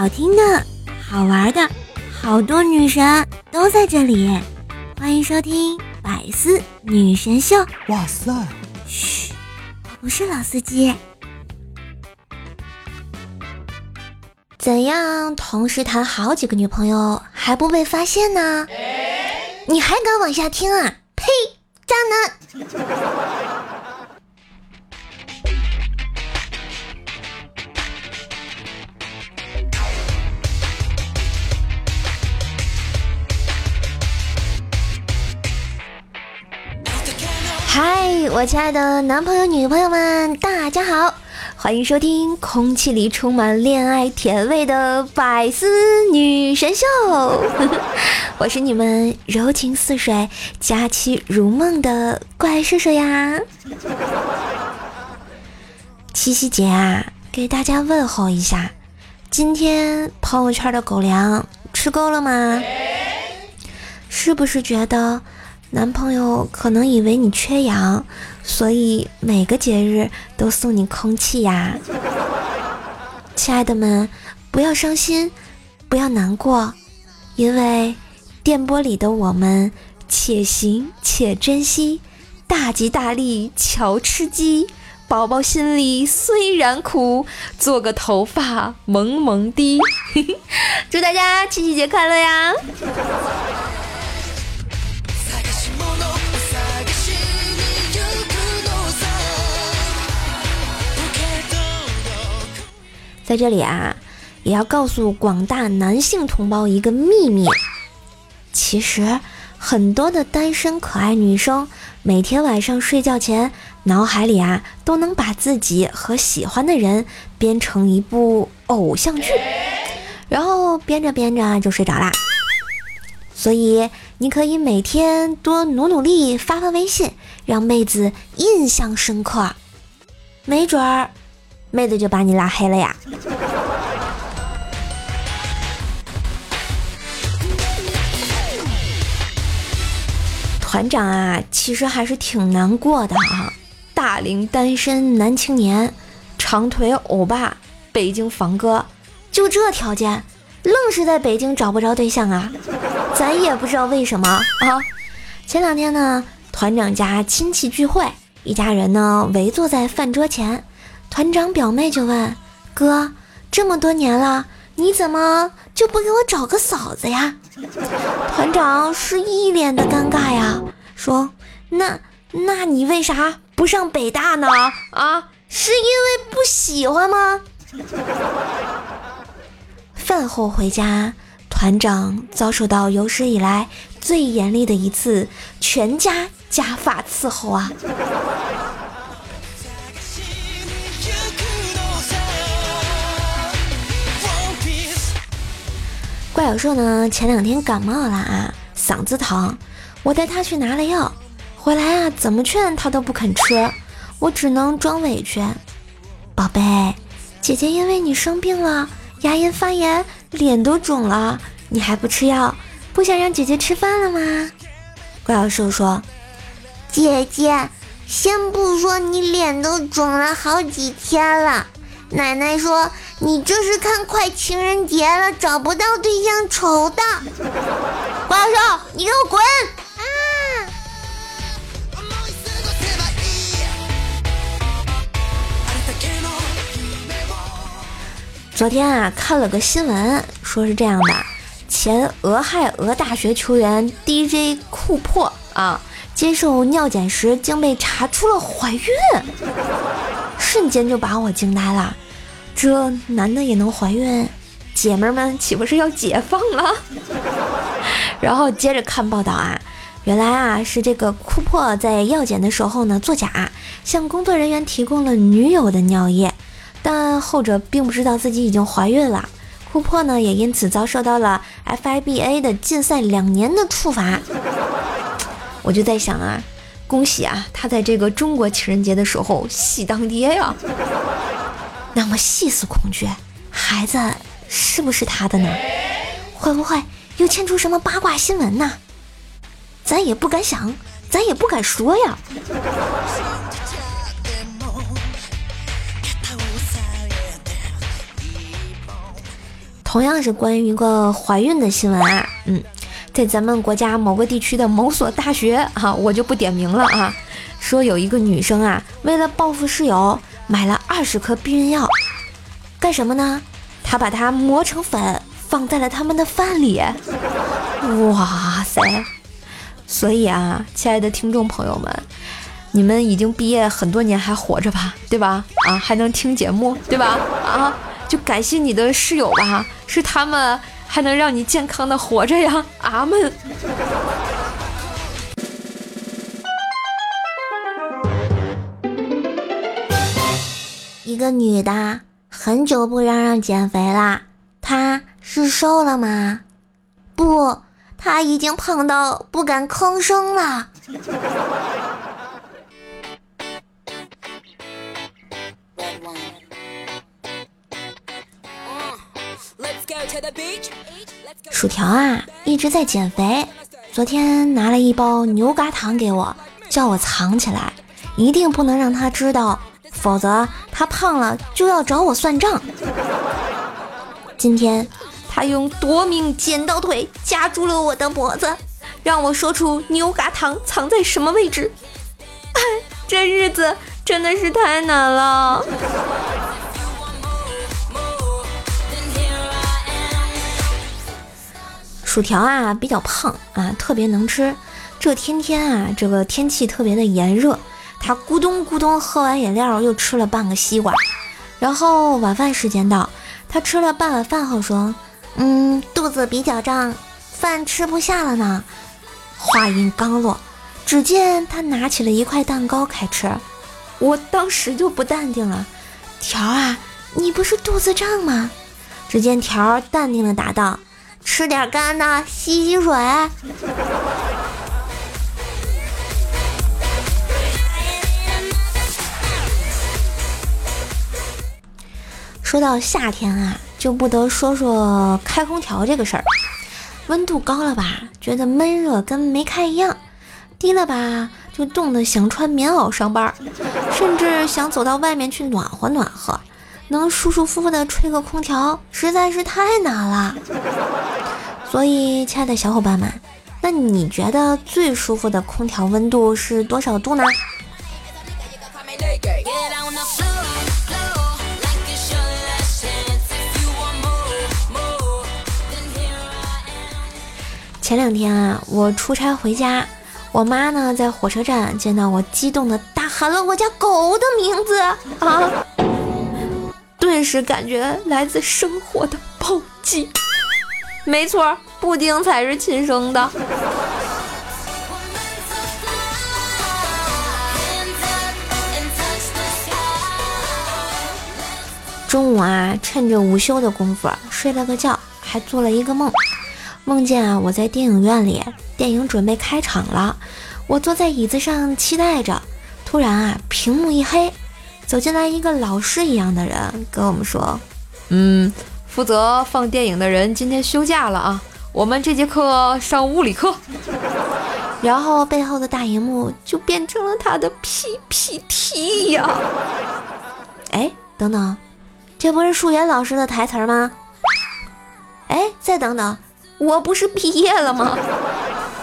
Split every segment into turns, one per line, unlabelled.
好听的、好玩的，好多女神都在这里。欢迎收听《百思女神秀》。哇塞！嘘，我不是老司机。怎样同时谈好几个女朋友还不被发现呢？你还敢往下听啊？呸！渣男！我亲爱的男朋友、女朋友们，大家好，欢迎收听空气里充满恋爱甜味的百思女神秀。我是你们柔情似水、佳期如梦的怪叔叔呀。七夕节啊，给大家问候一下，今天朋友圈的狗粮吃够了吗？是不是觉得？男朋友可能以为你缺氧，所以每个节日都送你空气呀。亲爱的们，不要伤心，不要难过，因为电波里的我们且行且珍惜，大吉大利瞧吃鸡。宝宝心里虽然苦，做个头发萌萌滴。祝大家七夕节快乐呀！在这里啊，也要告诉广大男性同胞一个秘密。其实，很多的单身可爱女生，每天晚上睡觉前，脑海里啊，都能把自己和喜欢的人编成一部偶像剧，然后编着编着就睡着啦。所以，你可以每天多努努力，发发微信，让妹子印象深刻，没准儿。妹子就把你拉黑了呀！团长啊，其实还是挺难过的啊。大龄单身男青年，长腿欧巴，北京房哥，就这条件，愣是在北京找不着对象啊！咱也不知道为什么啊。前两天呢，团长家亲戚聚会，一家人呢围坐在饭桌前。团长表妹就问哥：“这么多年了，你怎么就不给我找个嫂子呀？” 团长是一脸的尴尬呀，说：“那那你为啥不上北大呢？啊，是因为不喜欢吗？”饭后回家，团长遭受到有史以来最严厉的一次全家家法伺候啊！小兽呢，前两天感冒了啊，嗓子疼，我带他去拿了药，回来啊，怎么劝他都不肯吃，我只能装委屈。宝贝，姐姐因为你生病了，牙龈发炎，脸都肿了，你还不吃药，不想让姐姐吃饭了吗？怪小兽说：“
姐姐，先不说你脸都肿了好几天了。”奶奶说：“你这是看快情人节了，找不到对象愁的。”
怪兽，你给我滚！啊！昨天啊，看了个新闻，说是这样的：前俄亥俄大学球员 DJ 库珀啊，接受尿检时竟被查出了怀孕。瞬间就把我惊呆了，这男的也能怀孕？姐妹们岂不是要解放了？然后接着看报道啊，原来啊是这个库珀在药检的时候呢作假，向工作人员提供了女友的尿液，但后者并不知道自己已经怀孕了。库珀呢也因此遭受到了 FIBA 的禁赛两年的处罚。我就在想啊。恭喜啊，他在这个中国情人节的时候喜当爹呀！那么细思恐惧，孩子是不是他的呢？会不会又牵出什么八卦新闻呢？咱也不敢想，咱也不敢说呀。同样是关于一个怀孕的新闻啊，嗯，在咱们国家某个地区的某所大学啊，我就不点名了啊，说有一个女生啊，为了报复室友，买了二十颗避孕药，干什么呢？她把它磨成粉，放在了他们的饭里。哇塞！所以啊，亲爱的听众朋友们，你们已经毕业很多年还活着吧？对吧？啊，还能听节目，对吧？啊。就感谢你的室友吧，是他们还能让你健康的活着呀，阿门。
一个女的很久不嚷嚷减肥啦，她是瘦了吗？不，她已经胖到不敢吭声了。
薯条啊，一直在减肥。昨天拿了一包牛轧糖给我，叫我藏起来，一定不能让他知道，否则他胖了就要找我算账。今天他用夺命剪刀腿夹住了我的脖子，让我说出牛轧糖藏在什么位置。这日子真的是太难了。薯条啊，比较胖啊，特别能吃。这天天啊，这个天气特别的炎热，他咕咚咕咚喝完饮料，又吃了半个西瓜。然后晚饭时间到，他吃了半碗饭后说：“嗯，肚子比较胀，饭吃不下了呢。”话音刚落，只见他拿起了一块蛋糕开吃。我当时就不淡定了：“条啊，你不是肚子胀吗？”只见条淡定的答道。吃点干的，吸吸水。说到夏天啊，就不得说说开空调这个事儿。温度高了吧，觉得闷热跟没开一样；低了吧，就冻得想穿棉袄上班，甚至想走到外面去暖和暖和。能舒舒服服的吹个空调，实在是太难了。所以，亲爱的小伙伴们，那你觉得最舒服的空调温度是多少度呢？前两天啊，我出差回家，我妈呢在火车站见到我，激动的大喊了我家狗的名字啊！顿时感觉来自生活的暴击。没错，布丁才是亲生的。中午啊，趁着午休的功夫睡了个觉，还做了一个梦，梦见啊我在电影院里，电影准备开场了，我坐在椅子上期待着，突然啊屏幕一黑。走进来一个老师一样的人，跟我们说：“嗯，负责放电影的人今天休假了啊，我们这节课上物理课。”然后背后的大荧幕就变成了他的 PPT 呀！哎，等等，这不是数学老师的台词吗？哎，再等等，我不是毕业了吗？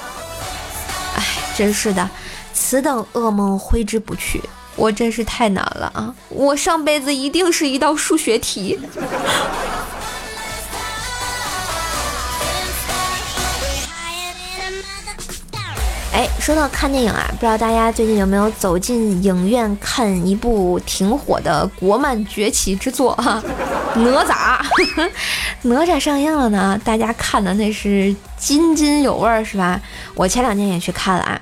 哎，真是的，此等噩梦挥之不去。我真是太难了啊！我上辈子一定是一道数学题。哎，说到看电影啊，不知道大家最近有没有走进影院看一部挺火的国漫崛起之作啊？哪吒，哪吒上映了呢，大家看的那是津津有味儿是吧？我前两天也去看了啊，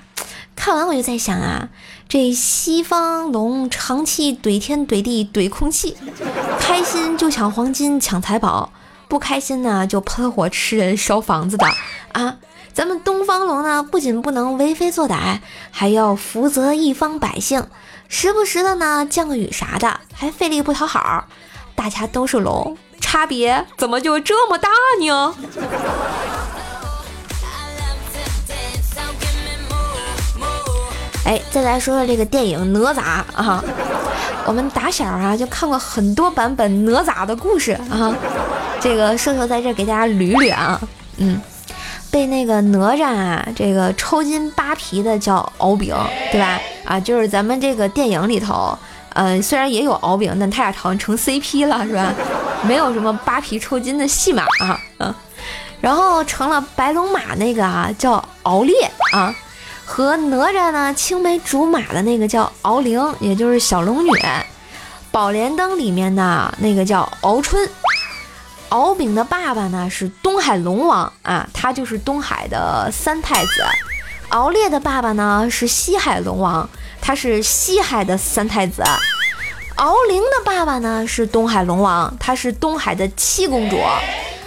看完我就在想啊。这西方龙长期怼天怼地怼空气，开心就抢黄金抢财宝，不开心呢就喷火吃人烧房子的啊！咱们东方龙呢，不仅不能为非作歹，还要福泽一方百姓，时不时的呢降个雨啥的，还费力不讨好。大家都是龙，差别怎么就这么大呢？哎，再来说说这个电影哪吒啊，我们打小啊就看过很多版本哪吒的故事啊，这个瘦瘦在这给大家捋捋啊，嗯，被那个哪吒啊，这个抽筋扒皮的叫敖丙，对吧？啊，就是咱们这个电影里头，呃，虽然也有敖丙，但他俩好像成 CP 了，是吧？没有什么扒皮抽筋的戏码啊，嗯。然后成了白龙马那个啊，叫敖烈啊，和哪吒呢青梅竹马的那个叫敖灵，也就是小龙女。宝莲灯里面的那个叫敖春。敖丙的爸爸呢是东海龙王啊，他就是东海的三太子。敖烈的爸爸呢是西海龙王，他是西海的三太子。敖灵的爸爸呢是东海龙王，他是东海的七公主。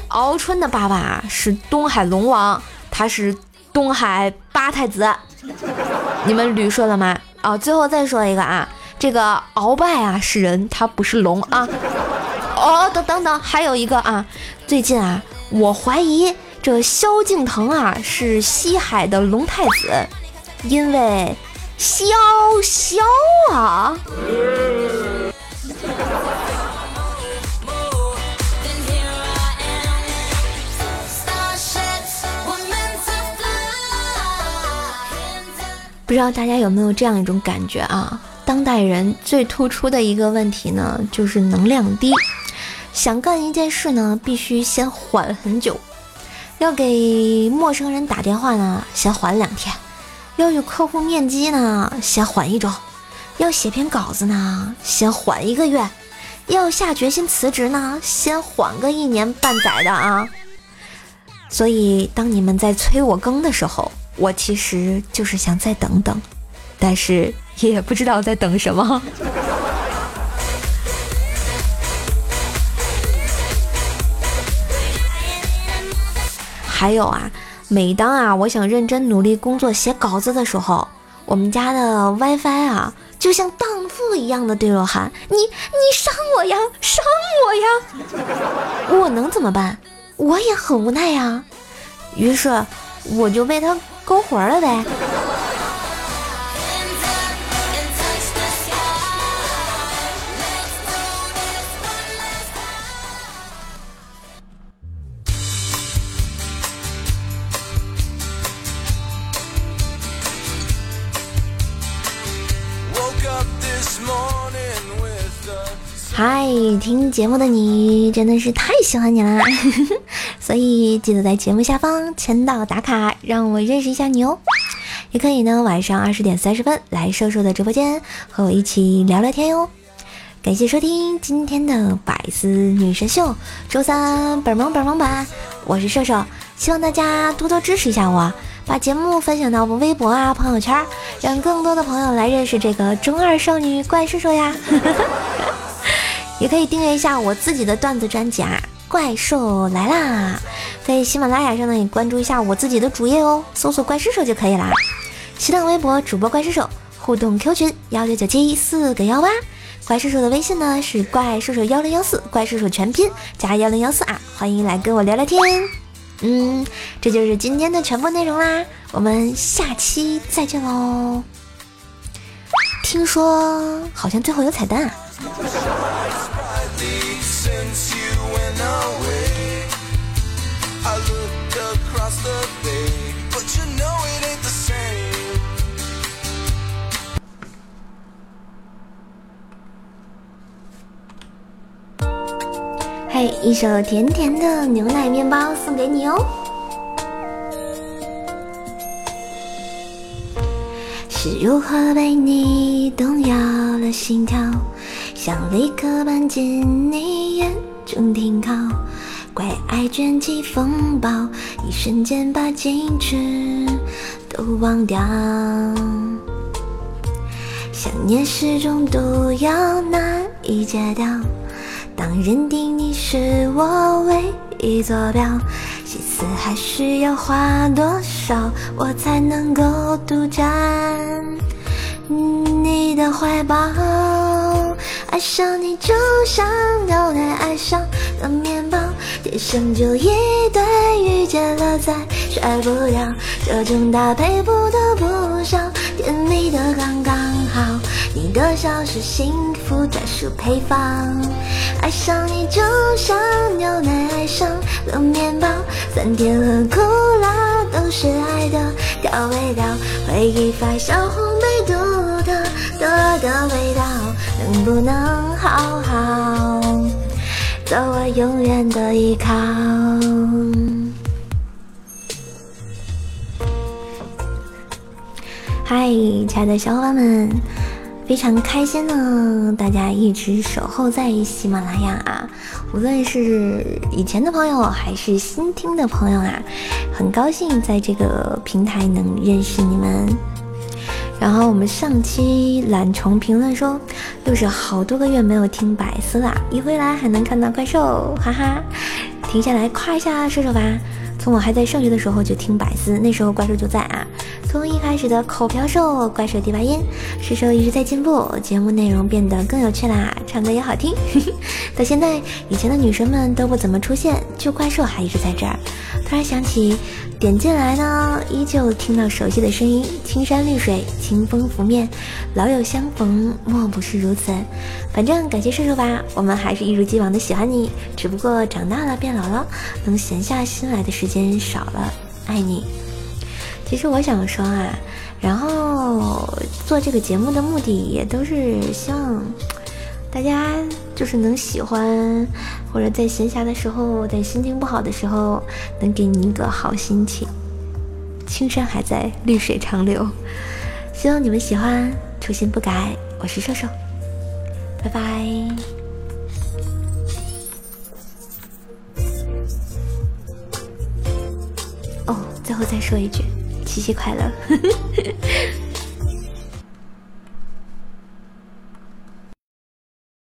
敖春的爸爸是东海龙王，他是东海八太子。你们捋顺了吗？啊，最后再说一个啊，这个鳌拜啊是人，他不是龙啊。哦，等等等，还有一个啊，最近啊，我怀疑这萧敬腾啊是西海的龙太子，因为萧萧啊。不知道大家有没有这样一种感觉啊？当代人最突出的一个问题呢，就是能量低。想干一件事呢，必须先缓很久。要给陌生人打电话呢，先缓两天；要与客户面基呢，先缓一周；要写篇稿子呢，先缓一个月；要下决心辞职呢，先缓个一年半载的啊。所以，当你们在催我更的时候，我其实就是想再等等，但是也不知道在等什么。还有啊，每当啊我想认真努力工作写稿子的时候，我们家的 WiFi 啊就像荡妇一样的对我喊：“你你伤我呀，伤我呀！”我能怎么办？我也很无奈呀。于是我就被他。勾活了呗。嗨，听节目的你真的是太喜欢你啦！所以记得在节目下方签到打卡，让我认识一下你哦。也可以呢，晚上二十点三十分来瘦瘦的直播间和我一起聊聊天哟。感谢收听今天的百思女神秀，周三本萌本萌版，我是瘦瘦，希望大家多多支持一下我，把节目分享到我微博啊朋友圈，让更多的朋友来认识这个中二少女怪兽兽呀。也可以订阅一下我自己的段子专辑啊，怪兽来啦！在喜马拉雅上呢，也关注一下我自己的主页哦，搜索“怪兽手”就可以啦。新浪微博主播怪兽手，互动 Q 群幺九九七四个幺八，怪兽手的微信呢是怪兽手幺零幺四，怪兽手全拼加幺零幺四啊，欢迎来跟我聊聊天。嗯，这就是今天的全部内容啦，我们下期再见喽。听说好像最后有彩蛋啊。一首甜甜的牛奶面包送给你哦。是如何被你动摇了心跳？想立刻搬进你眼中停靠，怪爱卷起风暴，一瞬间把矜持都忘掉。想念是种毒药，难以戒掉。认定你是我唯一坐标，心思还需要花多少，我才能够独占你的怀抱？爱上你就像牛奶爱上了面包，天生就一对，遇见了再甩不掉，这种搭配不得不少，甜蜜的刚刚好。你的笑是幸福专属配方，爱上你就像牛奶爱上了面包，酸甜和苦辣都是爱的调味料，回忆发酵烘焙独特的的味道，能不能好好做我永远的依靠？嗨，亲爱的小伙伴们！非常开心呢，大家一直守候在喜马拉雅啊，无论是以前的朋友还是新听的朋友啊，很高兴在这个平台能认识你们。然后我们上期懒虫评论说，又是好多个月没有听百思啦，一回来还能看到怪兽，哈哈，停下来夸一下射手吧。从我还在上学的时候就听百思，那时候怪兽就在啊。从一开始的口瓢兽、怪兽第八音，射手一直在进步，节目内容变得更有趣啦，唱歌也好听。到现在，以前的女神们都不怎么出现，就怪兽还一直在这儿。突然想起。点进来呢，依旧听到熟悉的声音，青山绿水，清风拂面，老友相逢，莫不是如此？反正感谢射手吧，我们还是一如既往的喜欢你，只不过长大了变老了，能闲下心来的时间少了，爱你。其实我想说啊，然后做这个节目的目的也都是希望。大家就是能喜欢，或者在闲暇的时候，在心情不好的时候，能给你一个好心情。青山还在，绿水长流。希望你们喜欢，初心不改。我是瘦瘦，拜拜。哦，最后再说一句，七夕快乐。